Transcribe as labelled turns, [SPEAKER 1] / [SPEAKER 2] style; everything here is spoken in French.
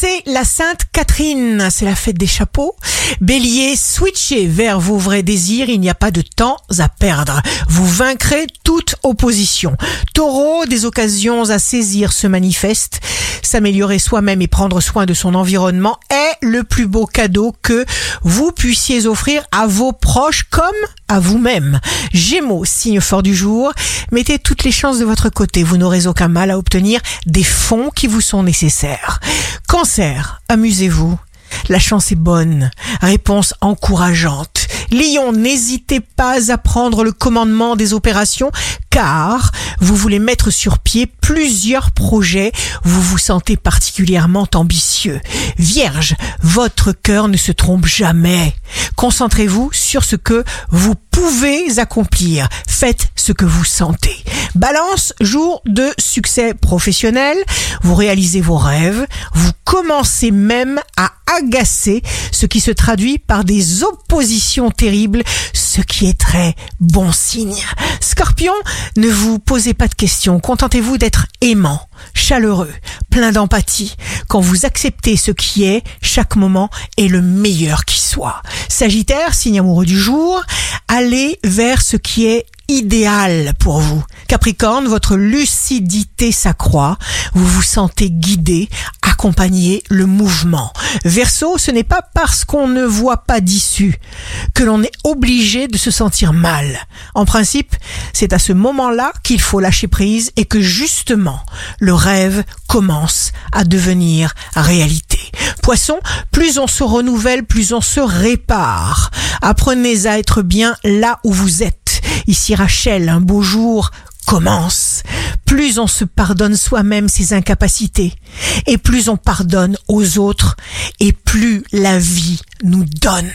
[SPEAKER 1] c'est la Sainte Catherine, c'est la fête des chapeaux. Bélier, switchez vers vos vrais désirs, il n'y a pas de temps à perdre. Vous vaincrez toute opposition. Taureau, des occasions à saisir se manifestent. S'améliorer soi-même et prendre soin de son environnement le plus beau cadeau que vous puissiez offrir à vos proches comme à vous-même. Gémeaux, signe fort du jour, mettez toutes les chances de votre côté. Vous n'aurez aucun mal à obtenir des fonds qui vous sont nécessaires. Cancer, amusez-vous. La chance est bonne. Réponse encourageante. Lion, n'hésitez pas à prendre le commandement des opérations car vous voulez mettre sur pied plusieurs projets, vous vous sentez particulièrement ambitieux. Vierge, votre cœur ne se trompe jamais. Concentrez-vous sur ce que vous pouvez accomplir. Faites ce que vous sentez. Balance, jour de succès professionnel. Vous réalisez vos rêves. Vous commencez même à agacer, ce qui se traduit par des oppositions terribles, ce qui est très bon signe. Scorpion, ne vous posez pas de questions. Contentez-vous d'être aimant, chaleureux, plein d'empathie. Quand vous acceptez ce qui est, chaque moment est le meilleur qui Sagittaire, signe amoureux du jour, allez vers ce qui est idéal pour vous. Capricorne, votre lucidité s'accroît, vous vous sentez guidé, accompagner le mouvement. Verseau, ce n'est pas parce qu'on ne voit pas d'issue que l'on est obligé de se sentir mal. En principe, c'est à ce moment-là qu'il faut lâcher prise et que justement, le rêve commence à devenir réalité. Poisson, plus on se renouvelle, plus on se répare. Apprenez à être bien là où vous êtes. Ici Rachel, un beau jour commence. Plus on se pardonne soi-même ses incapacités, et plus on pardonne aux autres, et plus la vie nous donne.